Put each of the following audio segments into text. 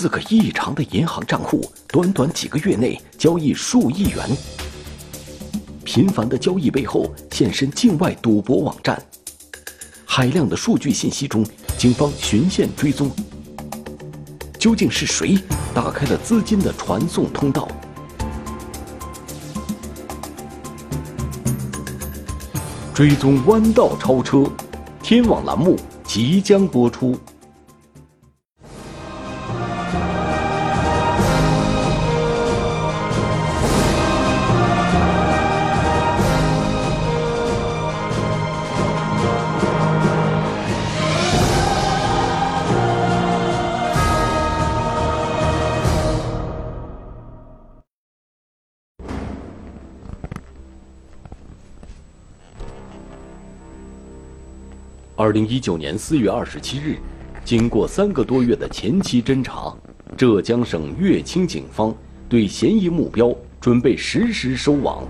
四个异常的银行账户，短短几个月内交易数亿元。频繁的交易背后现身境外赌博网站。海量的数据信息中，警方循线追踪，究竟是谁打开了资金的传送通道？追踪弯道超车，天网栏目即将播出。二零一九年四月二十七日，经过三个多月的前期侦查，浙江省乐清警方对嫌疑目标准备实施收网。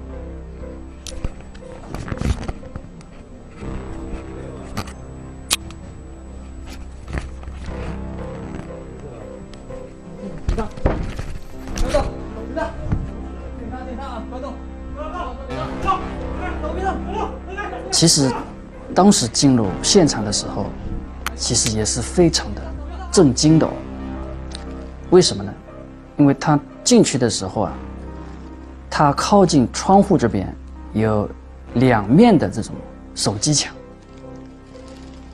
其实。当时进入现场的时候，其实也是非常的震惊的。为什么呢？因为他进去的时候啊，他靠近窗户这边有两面的这种手机墙。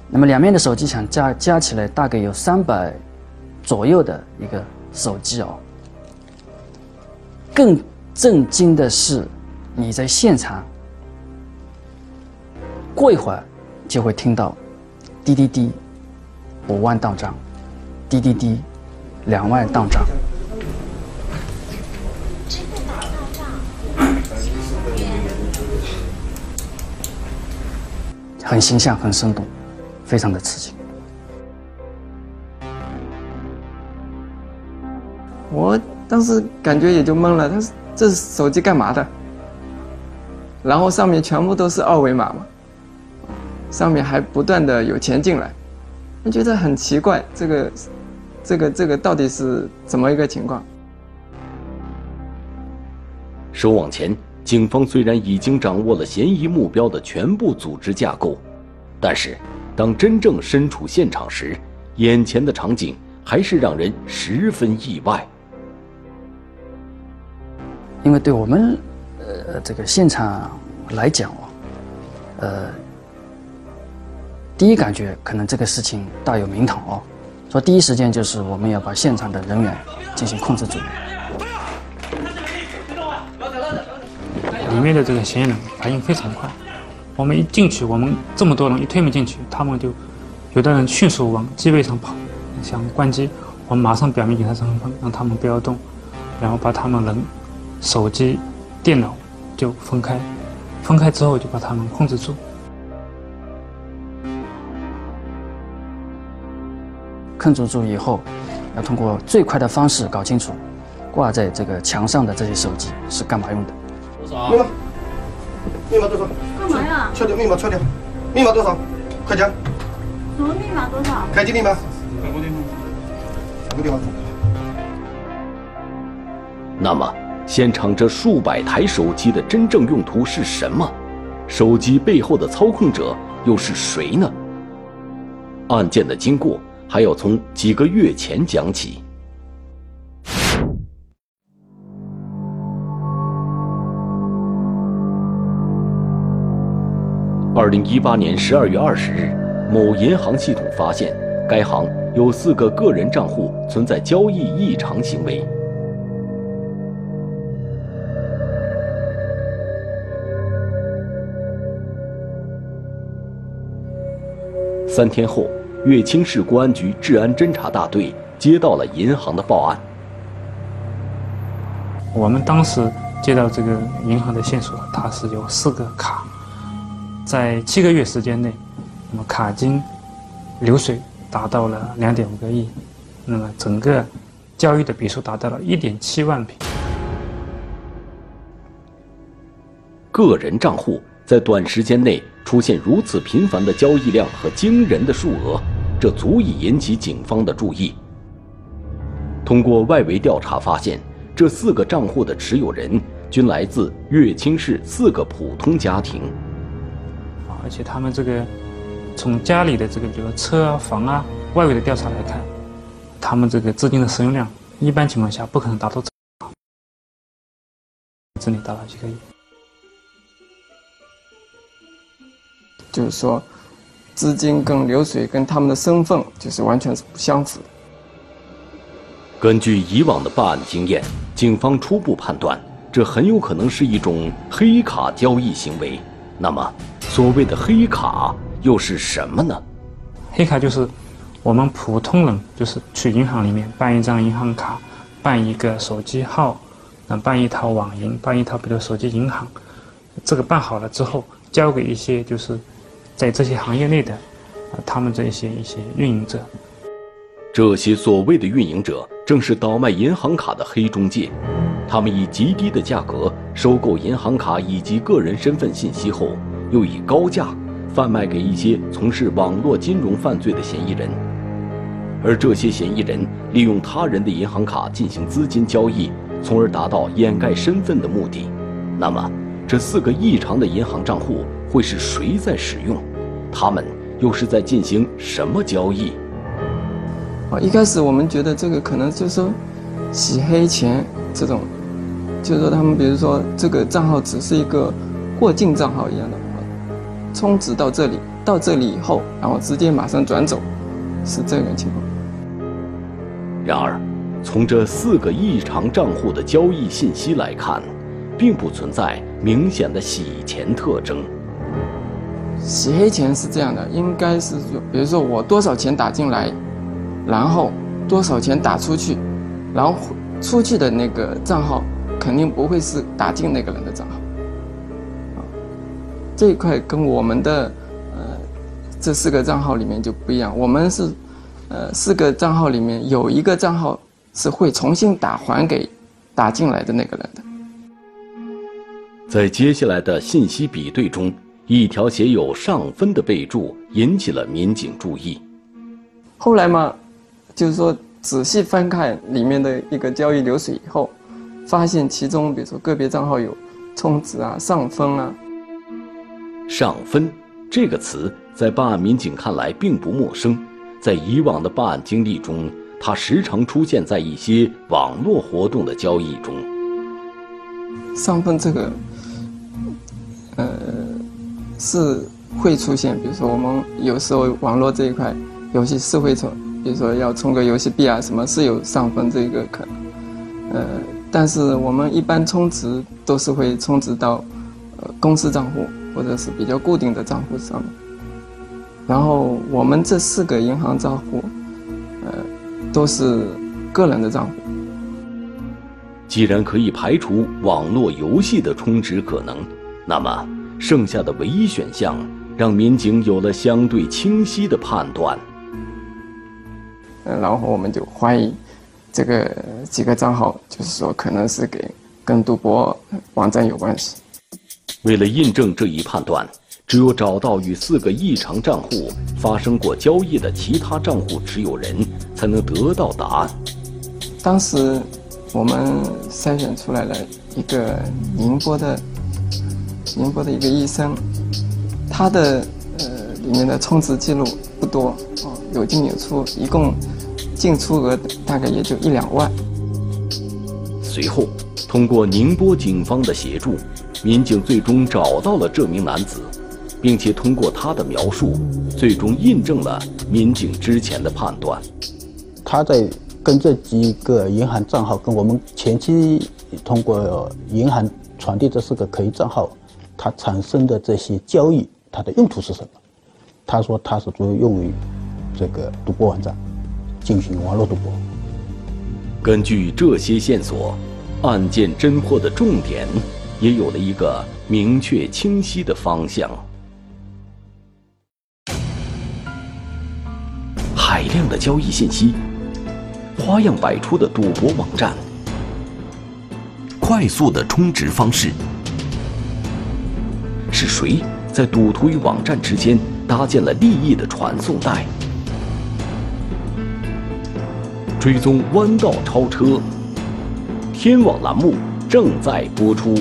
那么两面的手机墙加加起来大概有三百左右的一个手机哦。更震惊的是，你在现场。过一会儿，就会听到滴滴滴，五万到账，滴滴滴，两万到账。很形象，很生动，非常的刺激。我当时感觉也就懵了，他是这手机干嘛的？然后上面全部都是二维码嘛。上面还不断的有钱进来，我觉得很奇怪，这个，这个，这个到底是怎么一个情况？收网前，警方虽然已经掌握了嫌疑目标的全部组织架构，但是当真正身处现场时，眼前的场景还是让人十分意外。因为对我们，呃，这个现场来讲哦，呃。第一感觉可能这个事情大有名堂哦，说第一时间就是我们要把现场的人员进行控制住。里面的这个嫌疑人反应非常快，我们一进去，我们这么多人一推门进去，他们就有的人迅速往机位上跑，想关机，我们马上表明给他身份，让他们不要动，然后把他们人、手机、电脑就分开，分开之后就把他们控制住。控制住以后，要通过最快的方式搞清楚，挂在这个墙上的这些手机是干嘛用的？多少？密码？密码多少？干嘛呀？敲掉密码，敲掉。密码多少？快讲。什么密码多少？开机密码。开固定码。固定码。那么，现场这数百台手机的真正用途是什么？手机背后的操控者又是谁呢？案件的经过。还要从几个月前讲起。二零一八年十二月二十日，某银行系统发现该行有四个个人账户存在交易异常行为。三天后。乐清市公安局治安侦查大队接到了银行的报案。我们当时接到这个银行的线索，它是有四个卡，在七个月时间内，那么卡金流水达到了两点五个亿，那么整个交易的笔数达到了一点七万笔。个人账户在短时间内出现如此频繁的交易量和惊人的数额。这足以引起警方的注意。通过外围调查发现，这四个账户的持有人均来自乐清市四个普通家庭。啊，而且他们这个从家里的这个，比如说车啊、房啊，外围的调查来看，他们这个资金的使用量，一般情况下不可能达到这，这里达到几个亿。就是说，资金跟流水跟他们的身份就是完全是不相符的。根据以往的办案经验，警方初步判断，这很有可能是一种黑卡交易行为。那么，所谓的黑卡又是什么呢？黑卡就是我们普通人，就是去银行里面办一张银行卡，办一个手机号，嗯，办一套网银，办一套比如手机银行。这个办好了之后，交给一些就是在这些行业内的，啊，他们这些一些运营者。这些所谓的运营者，正是倒卖银行卡的黑中介。他们以极低的价格收购银行卡以及个人身份信息后，又以高价贩卖给一些从事网络金融犯罪的嫌疑人。而这些嫌疑人利用他人的银行卡进行资金交易，从而达到掩盖身份的目的。那么，这四个异常的银行账户会是谁在使用？他们又是在进行什么交易？啊，一开始我们觉得这个可能就是说洗黑钱这种，就是说他们比如说这个账号只是一个过境账号一样的，充值到这里，到这里以后，然后直接马上转走，是这种情况。然而，从这四个异常账户的交易信息来看，并不存在明显的洗钱特征。洗黑钱是这样的，应该是说，比如说我多少钱打进来。然后多少钱打出去，然后出去的那个账号肯定不会是打进那个人的账号，啊，这一块跟我们的呃这四个账号里面就不一样。我们是呃四个账号里面有一个账号是会重新打还给打进来的那个人的。在接下来的信息比对中，一条写有“上分”的备注引起了民警注意。后来嘛。就是说，仔细翻看里面的一个交易流水以后，发现其中，比如说个别账号有充值啊、上分啊。上分这个词在办案民警看来并不陌生，在以往的办案经历中，它时常出现在一些网络活动的交易中。上分这个，呃，是会出现，比如说我们有时候网络这一块游戏是会充。比如说要充个游戏币啊，什么是有上分这个可能，呃，但是我们一般充值都是会充值到，呃，公司账户或者是比较固定的账户上面。然后我们这四个银行账户，呃，都是个人的账户。既然可以排除网络游戏的充值可能，那么剩下的唯一选项让民警有了相对清晰的判断。然后我们就怀疑，这个几个账号就是说可能是给跟赌博网站有关系。为了印证这一判断，只有找到与四个异常账户发生过交易的其他账户持有人，才能得到答案。当时我们筛选出来了一个宁波的宁波的一个医生，他的呃里面的充值记录不多哦，有进有出，一共。进出额大概也就一两万。随后，通过宁波警方的协助，民警最终找到了这名男子，并且通过他的描述，最终印证了民警之前的判断。他在跟这几个银行账号，跟我们前期通过银行传递这四个可疑账号，他产生的这些交易，它的用途是什么？他说他是主要用于这个赌博网站。进行网络赌博。根据这些线索，案件侦破的重点也有了一个明确清晰的方向。海量的交易信息，花样百出的赌博网站，快速的充值方式，是谁在赌徒与网站之间搭建了利益的传送带？追踪弯道超车。天网栏目正在播出。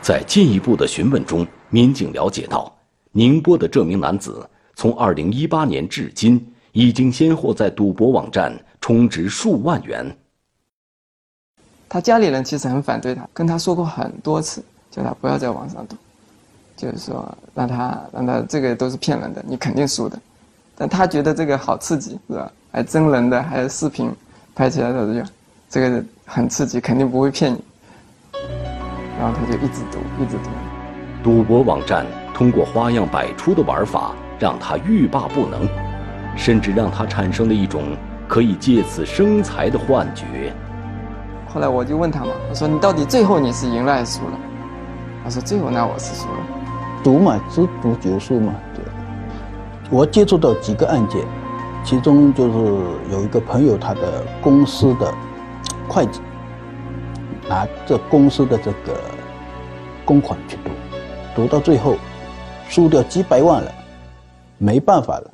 在进一步的询问中，民警了解到，宁波的这名男子从2018年至今，已经先后在赌博网站充值数万元。他家里人其实很反对他，跟他说过很多次，叫他不要在网上赌，就是说让他让他这个都是骗人的，你肯定输的。但他觉得这个好刺激，是吧？还真人的，还有视频拍起来的这个，这个很刺激，肯定不会骗你。然后他就一直赌，一直赌。赌博网站通过花样百出的玩法，让他欲罢不能，甚至让他产生了一种可以借此生财的幻觉。后来我就问他嘛，我说你到底最后你是赢了还是输了？他说最后那我是输了。赌嘛，只赌九数嘛，对。我接触到几个案件，其中就是有一个朋友，他的公司的会计拿这公司的这个公款去赌，赌到最后输掉几百万了，没办法了，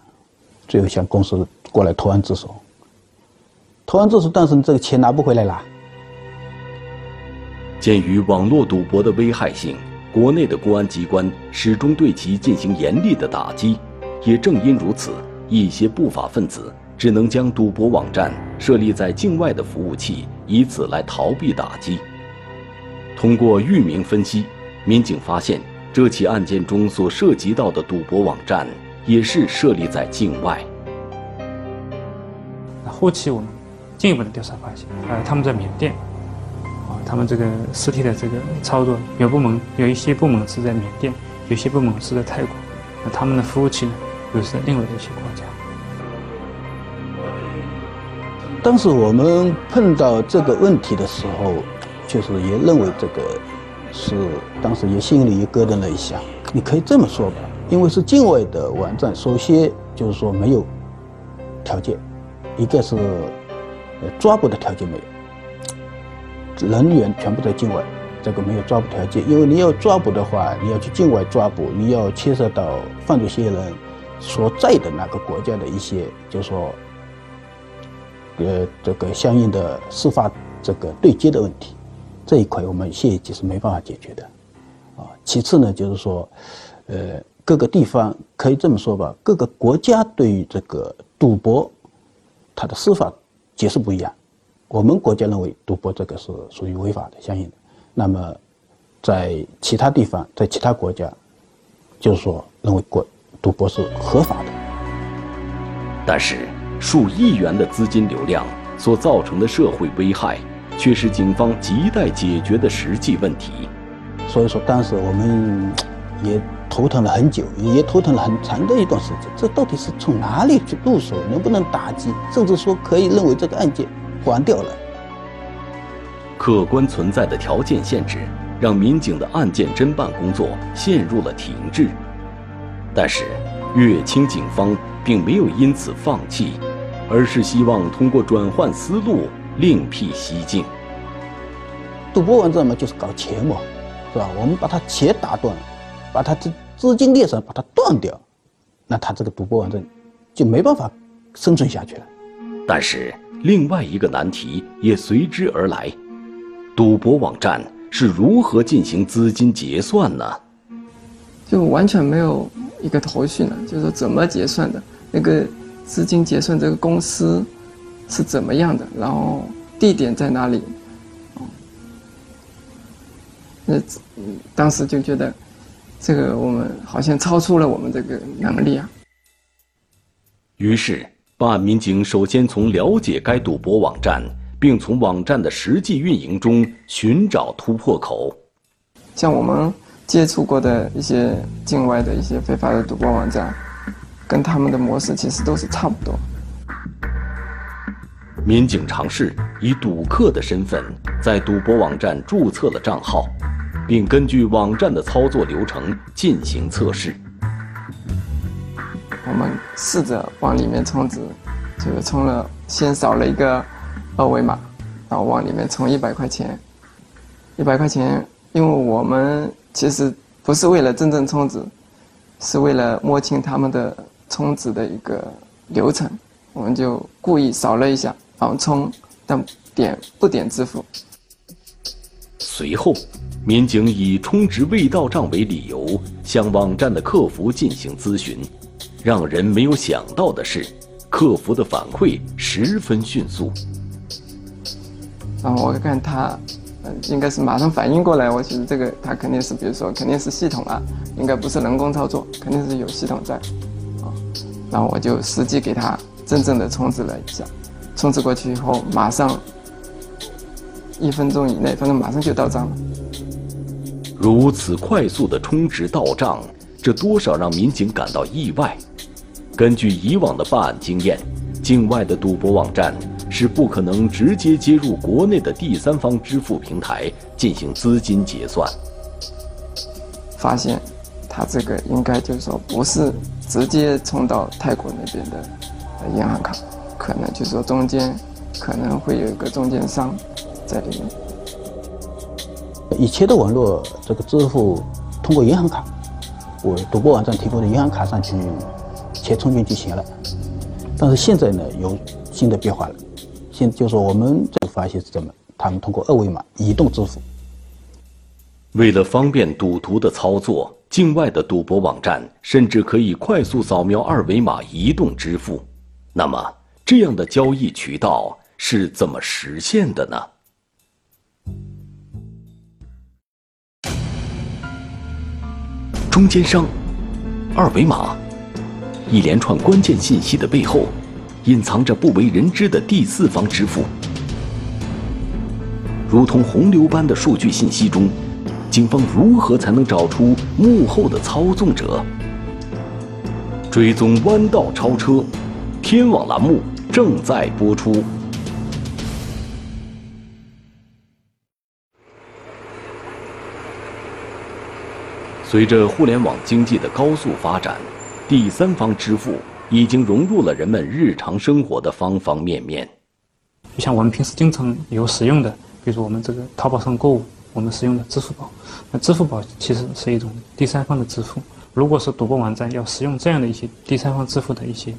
最后向公司过来投案自首。投案自首，但是这个钱拿不回来了。鉴于网络赌博的危害性，国内的公安机关始终对其进行严厉的打击。也正因如此，一些不法分子只能将赌博网站设立在境外的服务器，以此来逃避打击。通过域名分析，民警发现这起案件中所涉及到的赌博网站也是设立在境外。那后期我们进一步的调查发现，呃，他们在缅甸，他们这个实体的这个操作，有部门有一些部门是在缅甸，有些部门是在泰国，那他们的服务器呢？又是在另外的一些国家。当时我们碰到这个问题的时候，确实也认为这个是当时也心里也咯噔了一下。你可以这么说吧，因为是境外的网站，首先就是说没有条件，一个是抓捕的条件没有，人员全部在境外，这个没有抓捕条件。因为你要抓捕的话，你要去境外抓捕，你要牵涉到犯罪嫌疑人。所在的那个国家的一些，就是说，呃，这个相应的司法这个对接的问题，这一块我们现阶是没办法解决的，啊。其次呢，就是说，呃，各个地方可以这么说吧，各个国家对于这个赌博，它的司法解释不一样。我们国家认为赌博这个是属于违法的，相应的。那么，在其他地方，在其他国家，就是说认为国。赌博是合法的，但是数亿元的资金流量所造成的社会危害，却是警方亟待解决的实际问题。所以说，当时我们也头疼了很久，也头疼了很长的一段时间。这到底是从哪里去入手？能不能打击？甚至说可以认为这个案件关掉了？客观存在的条件限制，让民警的案件侦办工作陷入了停滞。但是，乐清警方并没有因此放弃，而是希望通过转换思路，另辟蹊径。赌博网站嘛，就是搞钱嘛，是吧？我们把他钱打断，把他资资金链上把它断掉，那他这个赌博网站就没办法生存下去了。但是，另外一个难题也随之而来：赌博网站是如何进行资金结算呢？就完全没有。一个头绪呢，就是说怎么结算的，那个资金结算这个公司是怎么样的，然后地点在哪里？那当时就觉得这个我们好像超出了我们这个能力啊。于是，办案民警首先从了解该赌博网站，并从网站的实际运营中寻找突破口。像我们。接触过的一些境外的一些非法的赌博网站，跟他们的模式其实都是差不多。民警尝试以赌客的身份在赌博网站注册了账号，并根据网站的操作流程进行测试。我们试着往里面充值，就是充了，先扫了一个二维码，然后往里面充一百块钱。一百块钱，因为我们。其实不是为了真正充值，是为了摸清他们的充值的一个流程，我们就故意扫了一下，然后充，但点不点支付。随后，民警以充值未到账为理由，向网站的客服进行咨询。让人没有想到的是，客服的反馈十分迅速。然后我看他，呃，应该是马上反应过来。我其实这个他肯定是，比如说肯定是系统啊，应该不是人工操作，肯定是有系统在，啊。然后我就实际给他真正的充值了一下，充值过去以后，马上一分钟以内，反正马上就到账了。如此快速的充值到账，这多少让民警感到意外。根据以往的办案经验，境外的赌博网站是不可能直接接入国内的第三方支付平台进行资金结算。发现，他这个应该就是说不是直接充到泰国那边的银行卡，可能就是说中间可能会有一个中间商在里面。以前的网络这个支付通过银行卡，赌博网站提供的银行卡上去。钱充进就行了，但是现在呢有新的变化了，现就是我们这个发现是怎么？他们通过二维码移动支付。为了方便赌徒的操作，境外的赌博网站甚至可以快速扫描二维码移动支付。那么，这样的交易渠道是怎么实现的呢？中间商，二维码。一连串关键信息的背后，隐藏着不为人知的第四方支付。如同洪流般的数据信息中，警方如何才能找出幕后的操纵者？追踪弯道超车，天网栏目正在播出。随着互联网经济的高速发展。第三方支付已经融入了人们日常生活的方方面面。就像我们平时经常有使用的，比如我们这个淘宝上购物，我们使用的支付宝。那支付宝其实是一种第三方的支付。如果是赌博网站要使用这样的一些第三方支付的一些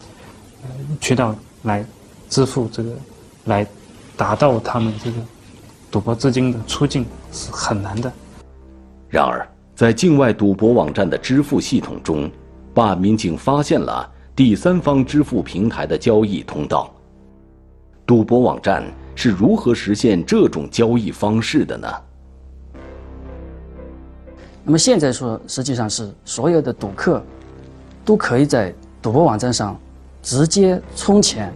呃渠道来支付这个，来达到他们这个赌博资金的出境是很难的。然而，在境外赌博网站的支付系统中，办案民警发现了第三方支付平台的交易通道。赌博网站是如何实现这种交易方式的呢？那么现在说，实际上是所有的赌客都可以在赌博网站上直接充钱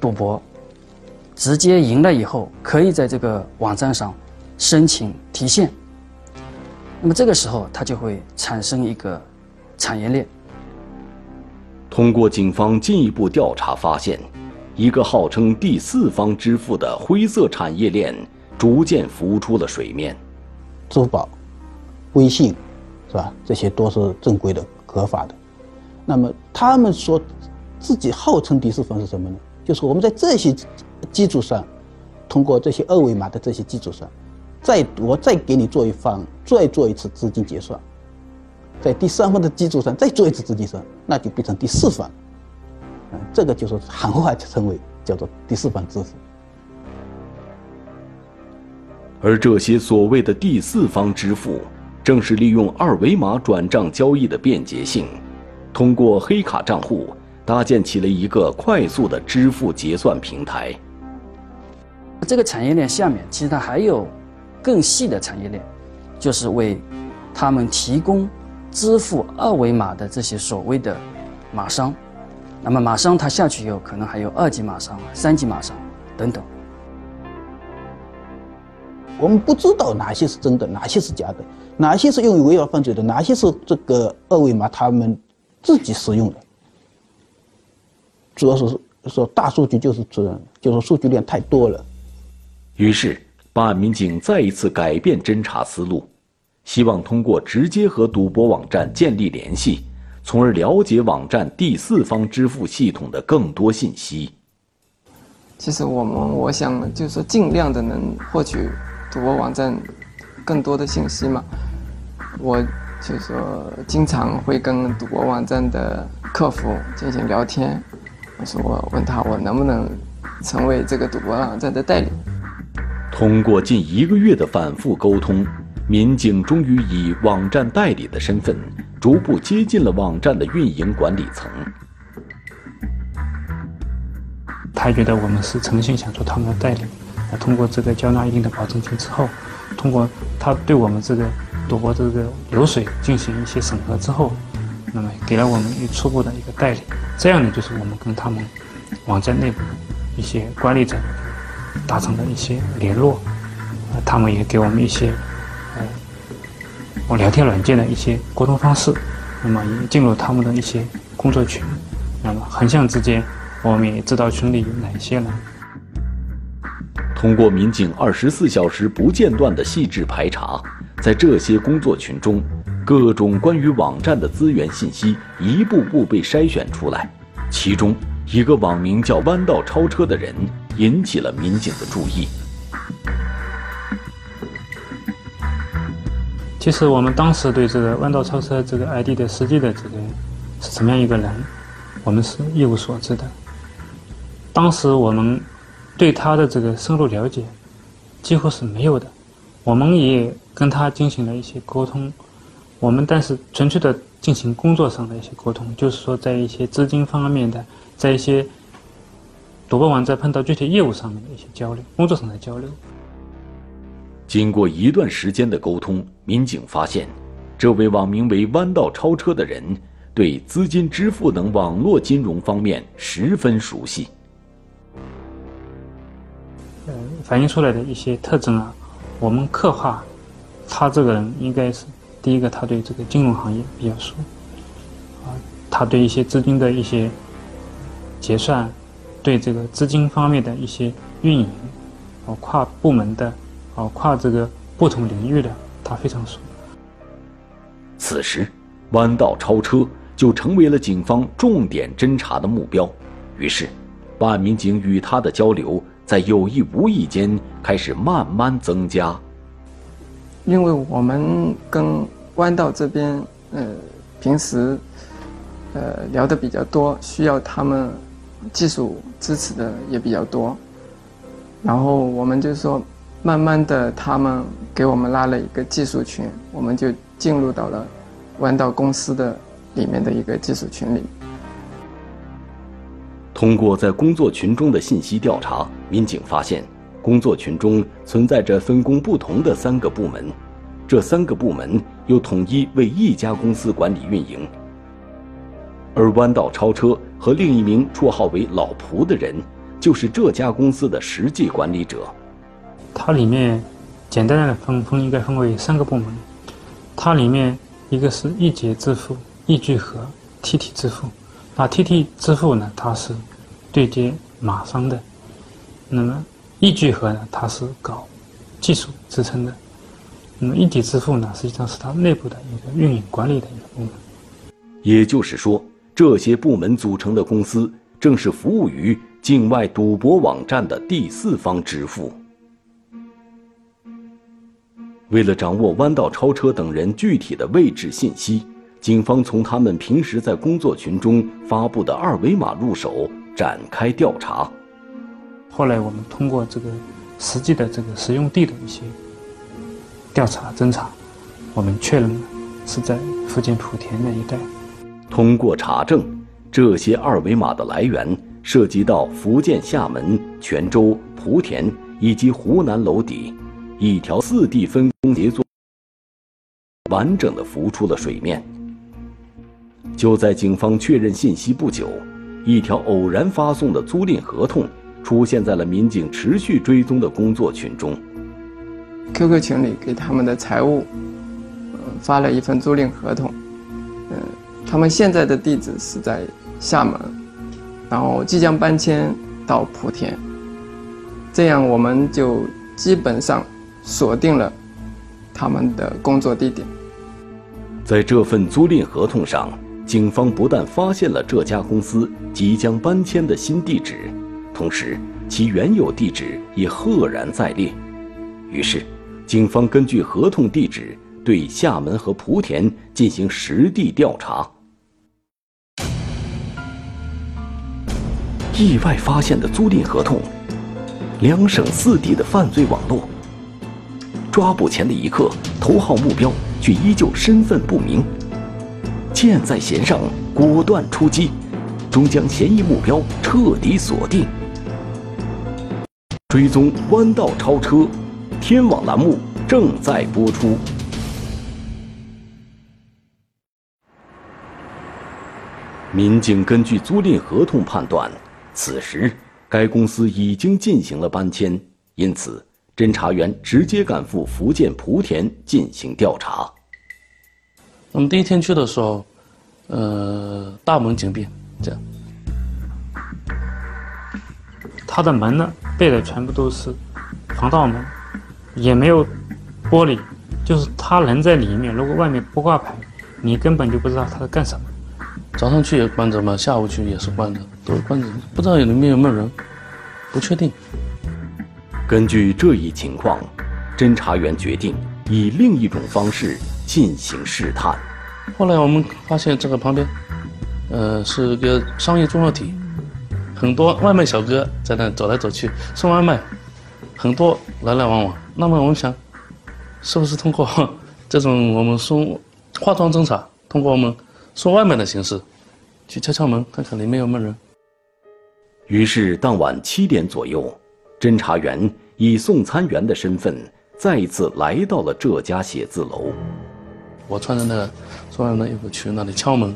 赌博，直接赢了以后，可以在这个网站上申请提现。那么这个时候，它就会产生一个产业链。通过警方进一步调查发现，一个号称第四方支付的灰色产业链逐渐浮出了水面。支付宝、微信，是吧？这些都是正规的、合法的。那么他们说自己号称第四方是什么呢？就是我们在这些基础上，通过这些二维码的这些基础上，再我再给你做一方，再做一次资金结算。在第三方的基础上再做一次资金算，那就变成第四方。嗯，这个就是行话称为叫做第四方支付。而这些所谓的第四方支付，正是利用二维码转账交易的便捷性，通过黑卡账户搭建起了一个快速的支付结算平台。这个产业链下面，其实它还有更细的产业链，就是为他们提供。支付二维码的这些所谓的码商，那么码商他下去以后，可能还有二级码商、三级码商等等。我们不知道哪些是真的，哪些是假的，哪些是用于违法犯罪的，哪些是这个二维码他们自己使用的。主要是说大数据就是这，就是数据量太多了。于是，办案民警再一次改变侦查思路。希望通过直接和赌博网站建立联系，从而了解网站第四方支付系统的更多信息。其实我们我想就是说，尽量的能获取赌博网站更多的信息嘛。我就是说经常会跟赌博网站的客服进行聊天。我说我问他我能不能成为这个赌博网站的代理。通过近一个月的反复沟通，民警终于以网站代理的身份，逐步接近了网站的运营管理层。他觉得我们是诚心想做他们的代理，那通过这个交纳一定的保证金之后，通过他对我们这个赌博这个流水进行一些审核之后，那么给了我们一初步的一个代理。这样呢，就是我们跟他们网站内部一些管理者达成了一些联络，呃，他们也给我们一些呃，我聊天软件的一些沟通方式，那么也进入他们的一些工作群，那么横向之间。我们也知道群里有哪些人。通过民警二十四小时不间断的细致排查，在这些工作群中，各种关于网站的资源信息一步步被筛选出来。其中，一个网名叫“弯道超车”的人引起了民警的注意。其实，我们当时对这个“弯道超车”这个 ID 的实际的这个是怎么样一个人，我们是一无所知的。当时我们对他的这个深入了解几乎是没有的，我们也跟他进行了一些沟通，我们但是纯粹的进行工作上的一些沟通，就是说在一些资金方面的，在一些赌博网站碰到具体业务上面的一些交流，工作上的交流。经过一段时间的沟通，民警发现，这位网名为“弯道超车”的人对资金支付等网络金融方面十分熟悉。呃，反映出来的一些特征啊，我们刻画他这个人应该是第一个，他对这个金融行业比较熟，啊，他对一些资金的一些结算，对这个资金方面的一些运营，哦，跨部门的，哦，跨这个不同领域的，他非常熟。此时，弯道超车就成为了警方重点侦查的目标，于是，办案民警与他的交流。在有意无意间开始慢慢增加，因为我们跟弯道这边，呃，平时，呃，聊的比较多，需要他们技术支持的也比较多，然后我们就说，慢慢的，他们给我们拉了一个技术群，我们就进入到了弯道公司的里面的一个技术群里。通过在工作群中的信息调查，民警发现，工作群中存在着分工不同的三个部门，这三个部门又统一为一家公司管理运营。而弯道超车和另一名绰号为“老仆”的人，就是这家公司的实际管理者。它里面简单的分分应该分为三个部门，它里面一个是易捷支付、易聚合、TT 支付。那 TT 支付呢？它是对接马商的。那么易聚合呢？它是搞技术支撑的。那么一体支付呢？实际上是它内部的一个运营管理的一个部门。也就是说，这些部门组成的公司，正是服务于境外赌博网站的第四方支付。为了掌握弯道超车等人具体的位置信息。警方从他们平时在工作群中发布的二维码入手展开调查。后来我们通过这个实际的这个使用地的一些调查侦查，我们确认了是在福建莆田那一带。通过查证，这些二维码的来源涉及到福建厦门、泉州、莆田以及湖南娄底，一条四地分工协作，完整的浮出了水面。就在警方确认信息不久，一条偶然发送的租赁合同出现在了民警持续追踪的工作群中。QQ 群里给他们的财务，发了一份租赁合同，他们现在的地址是在厦门，然后即将搬迁到莆田，这样我们就基本上锁定了他们的工作地点。在这份租赁合同上。警方不但发现了这家公司即将搬迁的新地址，同时其原有地址也赫然在列。于是，警方根据合同地址对厦门和莆田进行实地调查。意外发现的租赁合同，两省四地的犯罪网络。抓捕前的一刻，头号目标却依旧身份不明。箭在弦上，果断出击，终将嫌疑目标彻底锁定。追踪弯道超车，天网栏目正在播出。民警根据租赁合同判断，此时该公司已经进行了搬迁，因此。侦查员直接赶赴福建莆田进行调查。我们第一天去的时候，呃，大门紧闭，这样。他的门呢，背的全部都是防盗门，也没有玻璃，就是他人在里面。如果外面不挂牌，你根本就不知道他在干什么。早上去也关着嘛，下午去也是关着，都是关着，不知道里面有没有人，不确定。根据这一情况，侦查员决定以另一种方式进行试探。后来我们发现这个旁边，呃，是个商业综合体，很多外卖小哥在那走来走去送外卖，很多来来往往。那么我们想，是不是通过 这种我们送化妆侦查，通过我们送外卖的形式，去敲敲门，看看里面有没有人？于是当晚七点左右。侦查员以送餐员的身份再一次来到了这家写字楼。我穿着那个送完的衣服去那里敲门。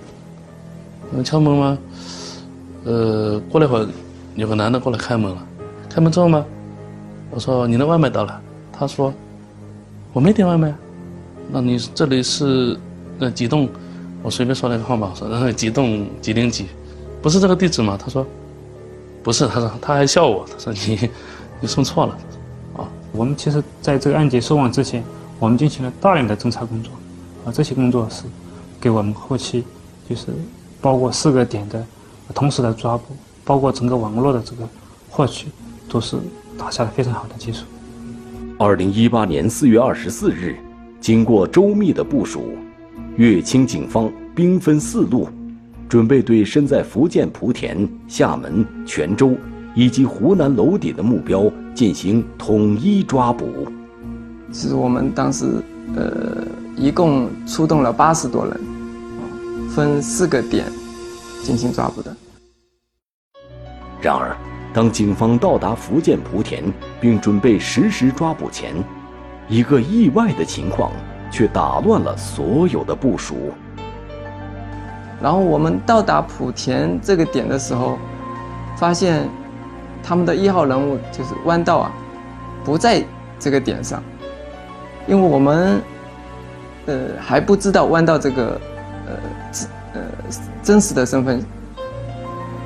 敲门吗？呃，过了一会儿，有个男的过来开门了。开门之后吗？我说：“你的外卖到了。”他说：“我没点外卖。”那你这里是那几栋？我随便说了一个号码，说那几栋几零几，不是这个地址吗？他说。不是，他说他还笑我，他说你你送错了，啊，我们其实在这个案件收网之前，我们进行了大量的侦查工作，啊，这些工作是给我们后期就是包括四个点的同时的抓捕，包括整个网络的这个获取，都是打下了非常好的基础。二零一八年四月二十四日，经过周密的部署，乐清警方兵分四路。准备对身在福建莆田、厦门、泉州以及湖南娄底的目标进行统一抓捕。其实我们当时，呃，一共出动了八十多人，分四个点进行抓捕的。然而，当警方到达福建莆田并准备实施抓捕前，一个意外的情况却打乱了所有的部署。然后我们到达莆田这个点的时候，发现他们的一号人物就是弯道啊，不在这个点上，因为我们呃还不知道弯道这个呃呃真实的身份，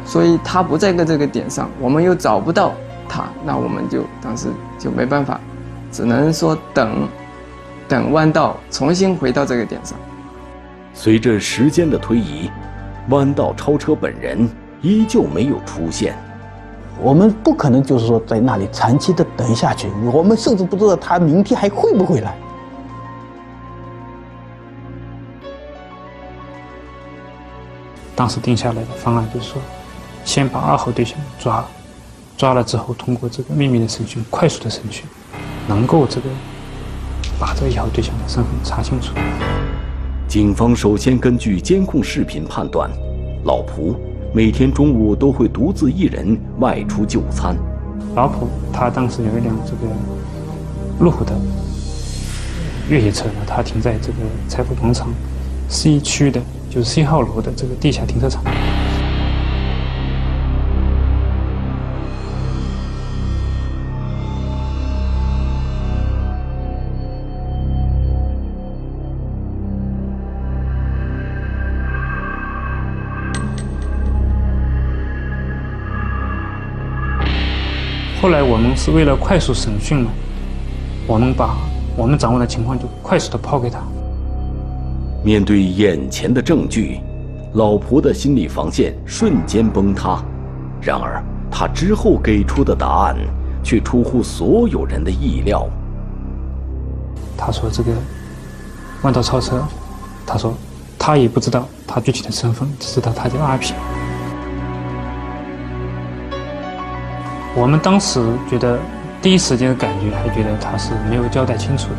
所以他不在个这个点上，我们又找不到他，那我们就当时就没办法，只能说等等弯道重新回到这个点上。随着时间的推移，弯道超车本人依旧没有出现。我们不可能就是说在那里长期的等下去，我们甚至不知道他明天还会不会来。当时定下来的方案就是说，先把二号对象抓了，抓了之后通过这个秘密的审讯、快速的审讯，能够这个把这一号对象的身份查清楚。警方首先根据监控视频判断，老蒲每天中午都会独自一人外出就餐。老蒲他当时有一辆这个路虎的越野车呢，他停在这个财富广场 C 区的，就是 C 号楼的这个地下停车场。们是为了快速审讯嘛，我们把我们掌握的情况就快速的抛给他。面对眼前的证据，老婆的心理防线瞬间崩塌。然而，他之后给出的答案却出乎所有人的意料。他说：“这个弯道超车，他说他也不知道他具体的身份，只知道他叫阿平。我们当时觉得第一时间的感觉还觉得他是没有交代清楚的，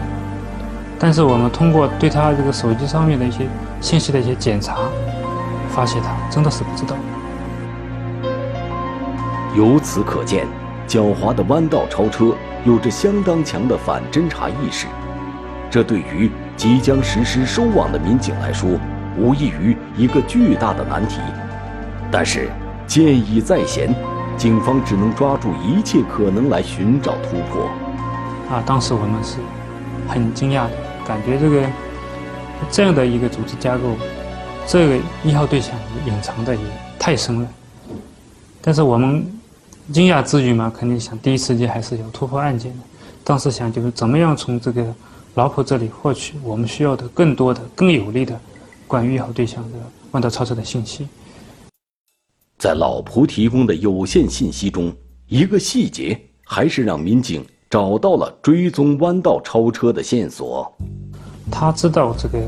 但是我们通过对他这个手机上面的一些信息的一些检查，发现他真的是不知道。由此可见，狡猾的弯道超车有着相当强的反侦查意识，这对于即将实施收网的民警来说，无异于一个巨大的难题。但是，箭已在弦，警方只能抓住一切可能来寻找突破。啊，当时我们是很惊讶的，感觉这个这样的一个组织架构，这个一号对象隐藏的也太深了。但是我们。惊讶之余嘛，肯定想第一时间还是要突破案件的。当时想就是怎么样从这个老婆这里获取我们需要的更多的、更有力的关于一号对象的弯道超车的信息。在老蒲提供的有限信息中，一个细节还是让民警找到了追踪弯道超车的线索。他知道这个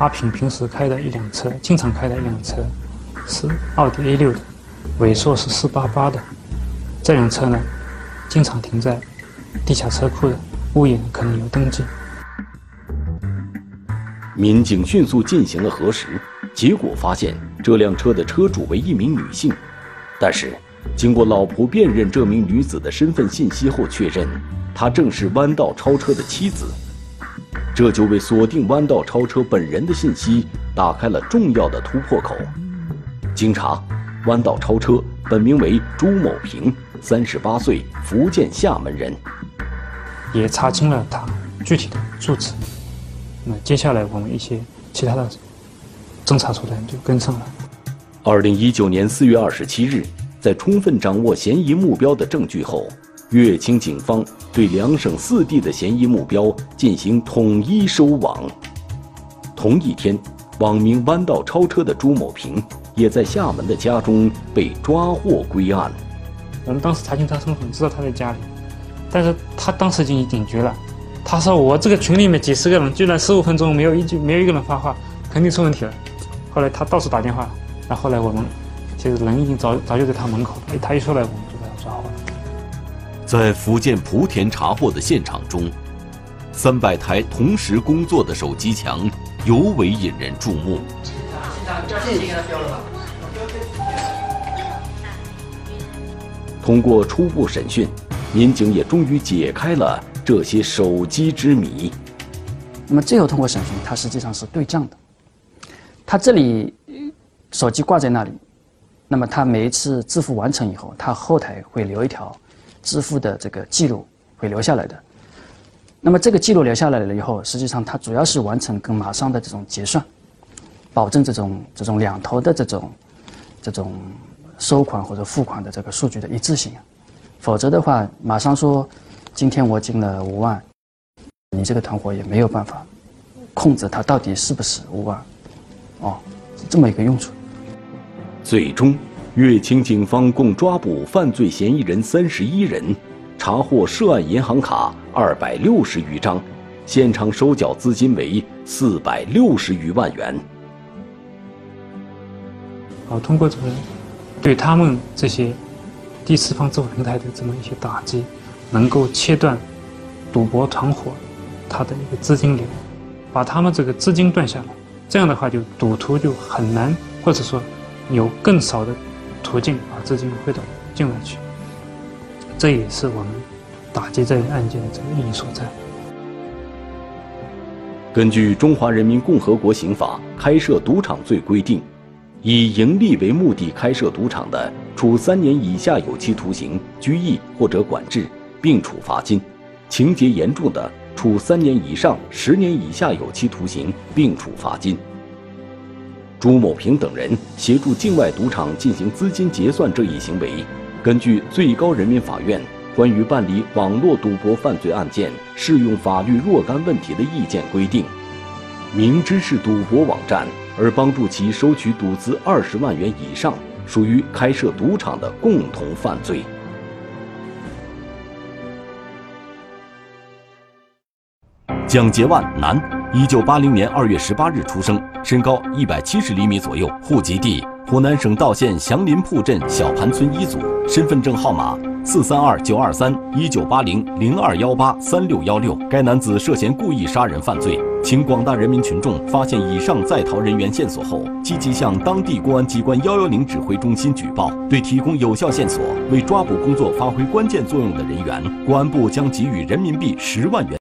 阿平平时开的一辆车，经常开的一辆车是奥迪 A 六的。尾数是四八八的，这辆车呢，经常停在地下车库的屋檐，可能有登记。民警迅速进行了核实，结果发现这辆车的车主为一名女性，但是经过老仆辨认这名女子的身份信息后，确认她正是弯道超车的妻子，这就为锁定弯道超车本人的信息打开了重要的突破口。经查。弯道超车，本名为朱某平，三十八岁，福建厦门人。也查清了他具体的住址。那接下来我们一些其他的侦查手段就跟上了。二零一九年四月二十七日，在充分掌握嫌疑目标的证据后，乐清警方对两省四地的嫌疑目标进行统一收网。同一天，网名弯道超车的朱某平。也在厦门的家中被抓获归案。我们当时查清他身份，知道他在家里，但是他当时已经警觉了。他说：“我这个群里面几十个人，居然十五分钟没有一句没有一个人发话，肯定出问题了。”后来他到处打电话，那后来我们其实人已经早早就在他门口了。他一出来，我们就把他抓获了。在福建莆田查获的现场中，三百台同时工作的手机墙尤为引人注目。通过初步审讯，民警也终于解开了这些手机之谜。那么最后通过审讯，它实际上是对账的。他这里手机挂在那里，那么他每一次支付完成以后，他后台会留一条支付的这个记录，会留下来的。那么这个记录留下来了以后，实际上它主要是完成跟马商的这种结算。保证这种这种两头的这种这种收款或者付款的这个数据的一致性，否则的话，马上说今天我进了五万，你这个团伙也没有办法控制它到底是不是五万，哦，这么一个用处。最终，乐清警方共抓捕犯罪嫌疑人三十一人，查获涉案银行卡二百六十余张，现场收缴资金为四百六十余万元。好，通过这个对他们这些第四方支付平台的这么一些打击，能够切断赌博团伙它的一个资金流，把他们这个资金断下来。这样的话，就赌徒就很难，或者说有更少的途径把资金汇到境外去。这也是我们打击这一案件的这个意义所在。根据《中华人民共和国刑法》开设赌场罪规定。以盈利为目的开设赌场的，处三年以下有期徒刑、拘役或者管制，并处罚金；情节严重的，处三年以上十年以下有期徒刑，并处罚金。朱某平等人协助境外赌场进行资金结算这一行为，根据最高人民法院关于办理网络赌博犯罪案件适用法律若干问题的意见规定，明知是赌博网站。而帮助其收取赌资二十万元以上，属于开设赌场的共同犯罪。蒋杰万男，一九八零年二月十八日出生，身高一百七十厘米左右，户籍地湖南省道县祥林铺镇小盘村一组，身份证号码四三二九二三一九八零零二幺八三六幺六。该男子涉嫌故意杀人犯罪，请广大人民群众发现以上在逃人员线索后，积极向当地公安机关幺幺零指挥中心举报。对提供有效线索、为抓捕工作发挥关键作用的人员，公安部将给予人民币十万元。